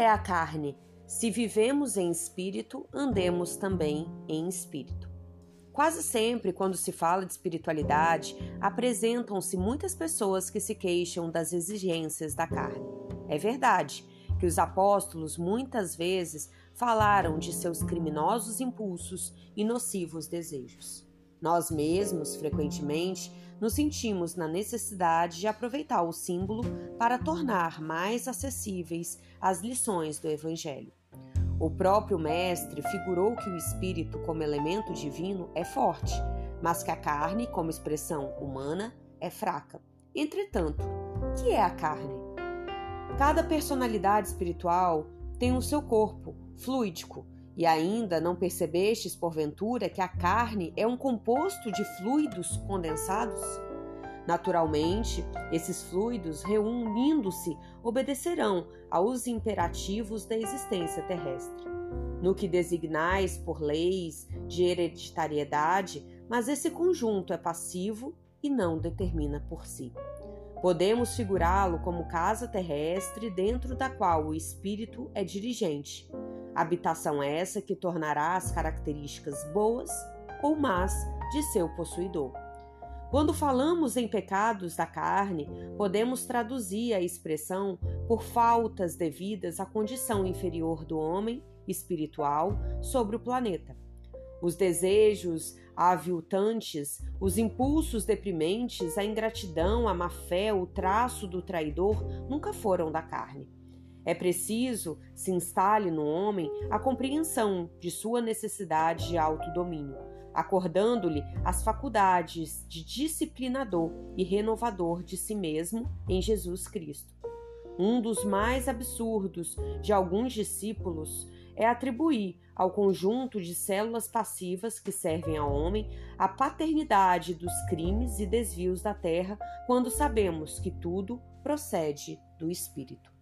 é a carne? Se vivemos em espírito, andemos também em espírito. Quase sempre, quando se fala de espiritualidade, apresentam-se muitas pessoas que se queixam das exigências da carne. É verdade que os apóstolos muitas vezes falaram de seus criminosos impulsos e nocivos desejos. Nós mesmos, frequentemente, nos sentimos na necessidade de aproveitar o símbolo para tornar mais acessíveis as lições do Evangelho. O próprio Mestre figurou que o espírito, como elemento divino, é forte, mas que a carne, como expressão humana, é fraca. Entretanto, o que é a carne? Cada personalidade espiritual tem o seu corpo fluídico, e ainda não percebestes, porventura, que a carne é um composto de fluidos condensados? Naturalmente, esses fluidos, reunindo-se, obedecerão aos imperativos da existência terrestre. No que designais por leis de hereditariedade, mas esse conjunto é passivo e não determina por si. Podemos figurá-lo como casa terrestre dentro da qual o espírito é dirigente. Habitação essa que tornará as características boas ou más de seu possuidor. Quando falamos em pecados da carne, podemos traduzir a expressão por faltas devidas à condição inferior do homem espiritual sobre o planeta. Os desejos aviltantes, os impulsos deprimentes, a ingratidão, a má-fé, o traço do traidor nunca foram da carne. É preciso se instale no homem a compreensão de sua necessidade de autodomínio acordando-lhe as faculdades de disciplinador e renovador de si mesmo em Jesus Cristo. Um dos mais absurdos de alguns discípulos é atribuir ao conjunto de células passivas que servem ao homem a paternidade dos crimes e desvios da terra, quando sabemos que tudo procede do espírito.